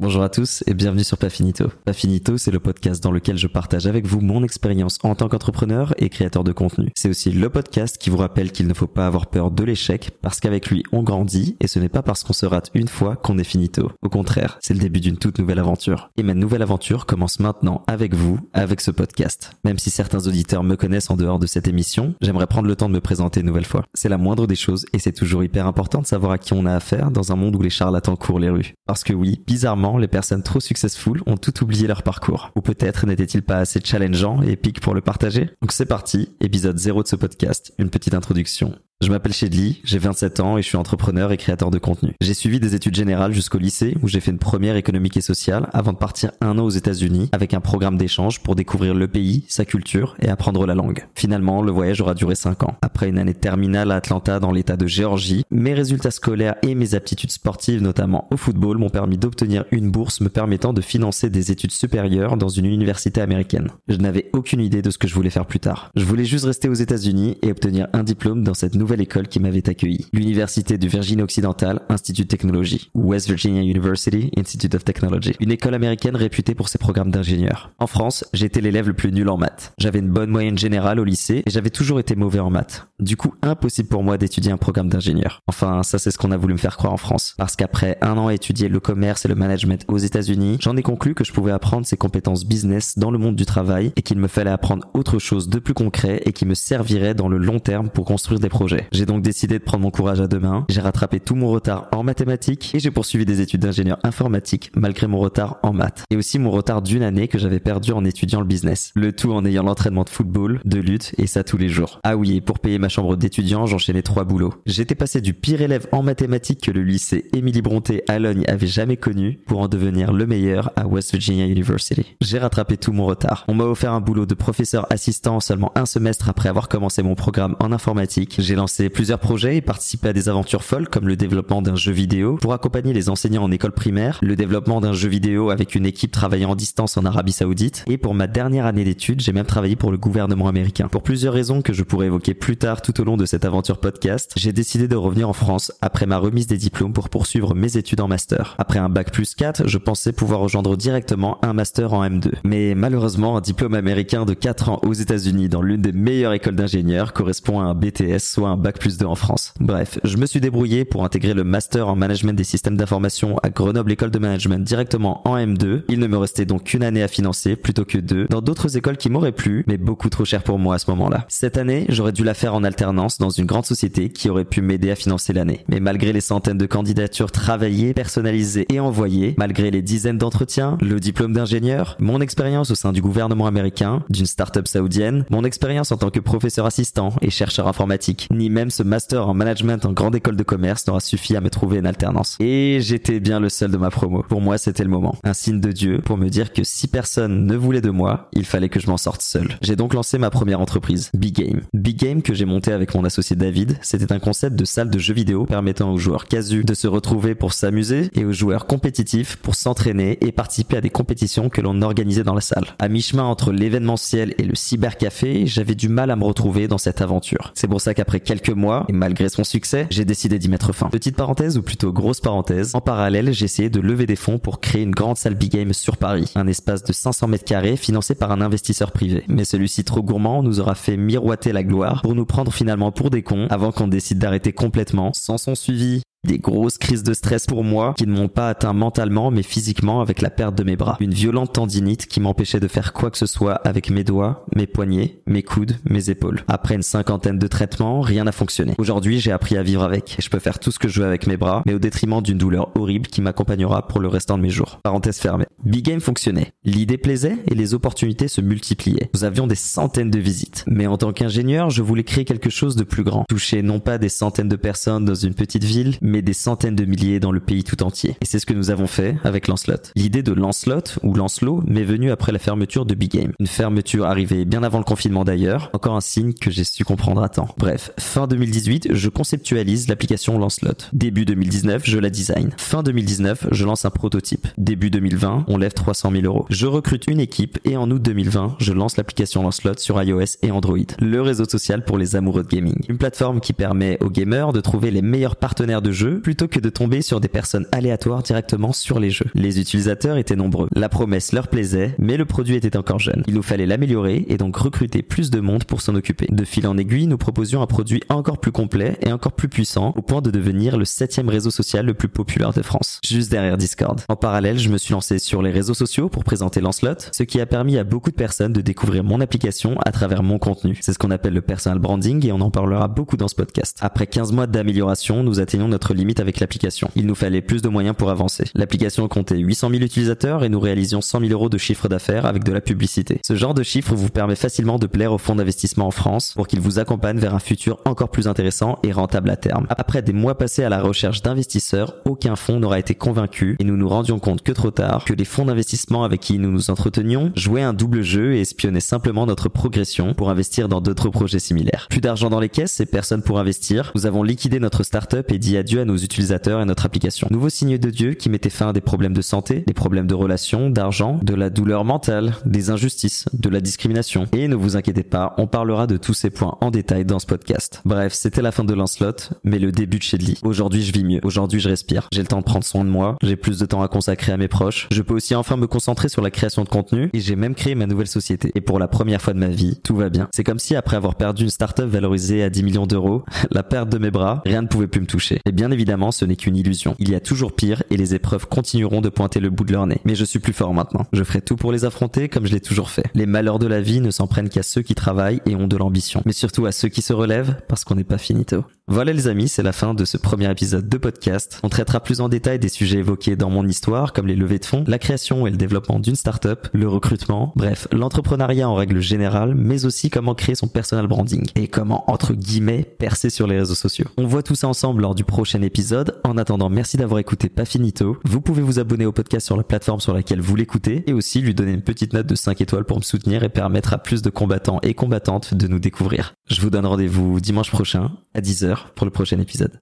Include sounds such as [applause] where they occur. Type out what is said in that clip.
Bonjour à tous et bienvenue sur Pafinito. Pafinito, c'est le podcast dans lequel je partage avec vous mon expérience en tant qu'entrepreneur et créateur de contenu. C'est aussi le podcast qui vous rappelle qu'il ne faut pas avoir peur de l'échec parce qu'avec lui on grandit et ce n'est pas parce qu'on se rate une fois qu'on est finito. Au contraire, c'est le début d'une toute nouvelle aventure. Et ma nouvelle aventure commence maintenant avec vous, avec ce podcast. Même si certains auditeurs me connaissent en dehors de cette émission, j'aimerais prendre le temps de me présenter une nouvelle fois. C'est la moindre des choses et c'est toujours hyper important de savoir à qui on a affaire dans un monde où les charlatans courent les rues. Parce que oui, bizarrement, les personnes trop successful ont tout oublié leur parcours. Ou peut-être n'était-il pas assez challengeant et épique pour le partager Donc c'est parti, épisode 0 de ce podcast, une petite introduction. Je m'appelle Shedley, j'ai 27 ans et je suis entrepreneur et créateur de contenu. J'ai suivi des études générales jusqu'au lycée où j'ai fait une première économique et sociale avant de partir un an aux États-Unis avec un programme d'échange pour découvrir le pays, sa culture et apprendre la langue. Finalement, le voyage aura duré 5 ans. Après une année terminale à Atlanta dans l'état de Géorgie, mes résultats scolaires et mes aptitudes sportives, notamment au football, m'ont permis d'obtenir une bourse me permettant de financer des études supérieures dans une université américaine. Je n'avais aucune idée de ce que je voulais faire plus tard. Je voulais juste rester aux États-Unis et obtenir un diplôme dans cette nouvelle école qui m'avait accueilli. L'université de Virginie occidentale, Institut de technologie, West Virginia University Institute of Technology, une école américaine réputée pour ses programmes d'ingénieurs. En France, j'étais l'élève le plus nul en maths. J'avais une bonne moyenne générale au lycée et j'avais toujours été mauvais en maths. Du coup, impossible pour moi d'étudier un programme d'ingénieur. Enfin, ça c'est ce qu'on a voulu me faire croire en France. Parce qu'après un an à étudier le commerce et le management aux États-Unis, j'en ai conclu que je pouvais apprendre ces compétences business dans le monde du travail et qu'il me fallait apprendre autre chose de plus concret et qui me servirait dans le long terme pour construire des projets. J'ai donc décidé de prendre mon courage à deux mains. J'ai rattrapé tout mon retard en mathématiques et j'ai poursuivi des études d'ingénieur informatique malgré mon retard en maths. Et aussi mon retard d'une année que j'avais perdu en étudiant le business. Le tout en ayant l'entraînement de football, de lutte et ça tous les jours. Ah oui, et pour payer ma chambre d'étudiant, j'enchaînais trois boulots. J'étais passé du pire élève en mathématiques que le lycée Émilie Bronté à Logne avait jamais connu pour en devenir le meilleur à West Virginia University. J'ai rattrapé tout mon retard. On m'a offert un boulot de professeur assistant seulement un semestre après avoir commencé mon programme en informatique. J'ai lancé plusieurs projets et participé à des aventures folles comme le développement d'un jeu vidéo pour accompagner les enseignants en école primaire, le développement d'un jeu vidéo avec une équipe travaillant en distance en Arabie Saoudite et pour ma dernière année d'études, j'ai même travaillé pour le gouvernement américain. Pour plusieurs raisons que je pourrais évoquer plus tard tout au long de cette aventure podcast, j'ai décidé de revenir en France après ma remise des diplômes pour poursuivre mes études en master. Après un bac plus 4, je pensais pouvoir rejoindre directement un master en M2. Mais malheureusement, un diplôme américain de 4 ans aux États-Unis dans l'une des meilleures écoles d'ingénieurs correspond à un BTS, soit un bac plus 2 en France. Bref, je me suis débrouillé pour intégrer le master en management des systèmes d'information à Grenoble École de Management directement en M2. Il ne me restait donc qu'une année à financer plutôt que deux dans d'autres écoles qui m'auraient plu, mais beaucoup trop cher pour moi à ce moment-là. Cette année, j'aurais dû la faire en alternance dans une grande société qui aurait pu m'aider à financer l'année. Mais malgré les centaines de candidatures travaillées, personnalisées et envoyées, malgré les dizaines d'entretiens, le diplôme d'ingénieur, mon expérience au sein du gouvernement américain, d'une start-up saoudienne, mon expérience en tant que professeur assistant et chercheur informatique, ni même ce master en management en grande école de commerce n'aura suffi à me trouver une alternance. Et j'étais bien le seul de ma promo. Pour moi, c'était le moment. Un signe de Dieu pour me dire que si personne ne voulait de moi, il fallait que je m'en sorte seul. J'ai donc lancé ma première entreprise, Big Game. Big Game que j'ai monté avec mon associé David, c'était un concept de salle de jeux vidéo permettant aux joueurs casus de se retrouver pour s'amuser et aux joueurs compétitifs pour s'entraîner et participer à des compétitions que l'on organisait dans la salle. À mi-chemin entre l'événementiel et le cybercafé, j'avais du mal à me retrouver dans cette aventure. C'est pour ça qu'après quelques mois, et malgré son succès, j'ai décidé d'y mettre fin. Petite parenthèse ou plutôt grosse parenthèse, en parallèle, j'ai essayé de lever des fonds pour créer une grande salle Big Game sur Paris, un espace de 500 mètres carrés financé par un investisseur privé. Mais celui-ci trop gourmand nous aura fait miroiter la gloire pour nous prendre finalement pour des cons avant qu'on décide d'arrêter complètement, sans son suivi, des grosses crises de stress pour moi qui ne m'ont pas atteint mentalement mais physiquement avec la perte de mes bras. Une violente tendinite qui m'empêchait de faire quoi que ce soit avec mes doigts, mes poignets, mes coudes, mes épaules. Après une cinquantaine de traitements, rien n'a fonctionné. Aujourd'hui, j'ai appris à vivre avec et je peux faire tout ce que je veux avec mes bras mais au détriment d'une douleur horrible qui m'accompagnera pour le restant de mes jours. Parenthèse fermée. Big Game fonctionnait. L'idée plaisait et les opportunités se multipliaient. Nous avions des centaines de visites. Mais en tant qu'ingénieur, je voulais créer quelque chose de plus grand. Toucher non pas des centaines de personnes dans une petite ville, des centaines de milliers dans le pays tout entier. Et c'est ce que nous avons fait avec Lancelot. L'idée de Lancelot ou Lancelot m'est venue après la fermeture de Big Game. Une fermeture arrivée bien avant le confinement d'ailleurs, encore un signe que j'ai su comprendre à temps. Bref, fin 2018, je conceptualise l'application Lancelot. Début 2019, je la design. Fin 2019, je lance un prototype. Début 2020, on lève 300 000 euros. Je recrute une équipe et en août 2020, je lance l'application Lancelot sur iOS et Android. Le réseau social pour les amoureux de gaming. Une plateforme qui permet aux gamers de trouver les meilleurs partenaires de jeu jeu plutôt que de tomber sur des personnes aléatoires directement sur les jeux. Les utilisateurs étaient nombreux. La promesse leur plaisait, mais le produit était encore jeune. Il nous fallait l'améliorer et donc recruter plus de monde pour s'en occuper. De fil en aiguille, nous proposions un produit encore plus complet et encore plus puissant au point de devenir le septième réseau social le plus populaire de France, juste derrière Discord. En parallèle, je me suis lancé sur les réseaux sociaux pour présenter Lancelot, ce qui a permis à beaucoup de personnes de découvrir mon application à travers mon contenu. C'est ce qu'on appelle le personal branding et on en parlera beaucoup dans ce podcast. Après 15 mois d'amélioration, nous atteignons notre limite avec l'application. Il nous fallait plus de moyens pour avancer. L'application comptait 800 000 utilisateurs et nous réalisions 100 000 euros de chiffre d'affaires avec de la publicité. Ce genre de chiffre vous permet facilement de plaire aux fonds d'investissement en France pour qu'ils vous accompagnent vers un futur encore plus intéressant et rentable à terme. Après des mois passés à la recherche d'investisseurs, aucun fonds n'aura été convaincu et nous nous rendions compte que trop tard que les fonds d'investissement avec qui nous nous entretenions jouaient un double jeu et espionnaient simplement notre progression pour investir dans d'autres projets similaires. Plus d'argent dans les caisses et personne pour investir, nous avons liquidé notre startup et dit adieu à nos utilisateurs et notre application. Nouveau signe de Dieu qui mettait fin à des problèmes de santé, des problèmes de relations, d'argent, de la douleur mentale, des injustices, de la discrimination. Et ne vous inquiétez pas, on parlera de tous ces points en détail dans ce podcast. Bref, c'était la fin de Lancelot, mais le début de Shedley. Aujourd'hui, je vis mieux. Aujourd'hui, je respire. J'ai le temps de prendre soin de moi. J'ai plus de temps à consacrer à mes proches. Je peux aussi enfin me concentrer sur la création de contenu et j'ai même créé ma nouvelle société. Et pour la première fois de ma vie, tout va bien. C'est comme si après avoir perdu une startup valorisée à 10 millions d'euros, [laughs] la perte de mes bras, rien ne pouvait plus me toucher. Et bien évidemment, ce n'est qu'une illusion. Il y a toujours pire et les épreuves continueront de pointer le bout de leur nez. Mais je suis plus fort maintenant. Je ferai tout pour les affronter comme je l'ai toujours fait. Les malheurs de la vie ne s'en prennent qu'à ceux qui travaillent et ont de l'ambition. Mais surtout à ceux qui se relèvent parce qu'on n'est pas finito. Voilà les amis, c'est la fin de ce premier épisode de podcast. On traitera plus en détail des sujets évoqués dans mon histoire comme les levées de fonds, la création et le développement d'une startup, le recrutement, bref, l'entrepreneuriat en règle générale, mais aussi comment créer son personal branding et comment entre guillemets percer sur les réseaux sociaux. On voit tout ça ensemble lors du épisode. En attendant, merci d'avoir écouté Pas Finito. Vous pouvez vous abonner au podcast sur la plateforme sur laquelle vous l'écoutez et aussi lui donner une petite note de 5 étoiles pour me soutenir et permettre à plus de combattants et combattantes de nous découvrir. Je vous donne rendez-vous dimanche prochain à 10h pour le prochain épisode.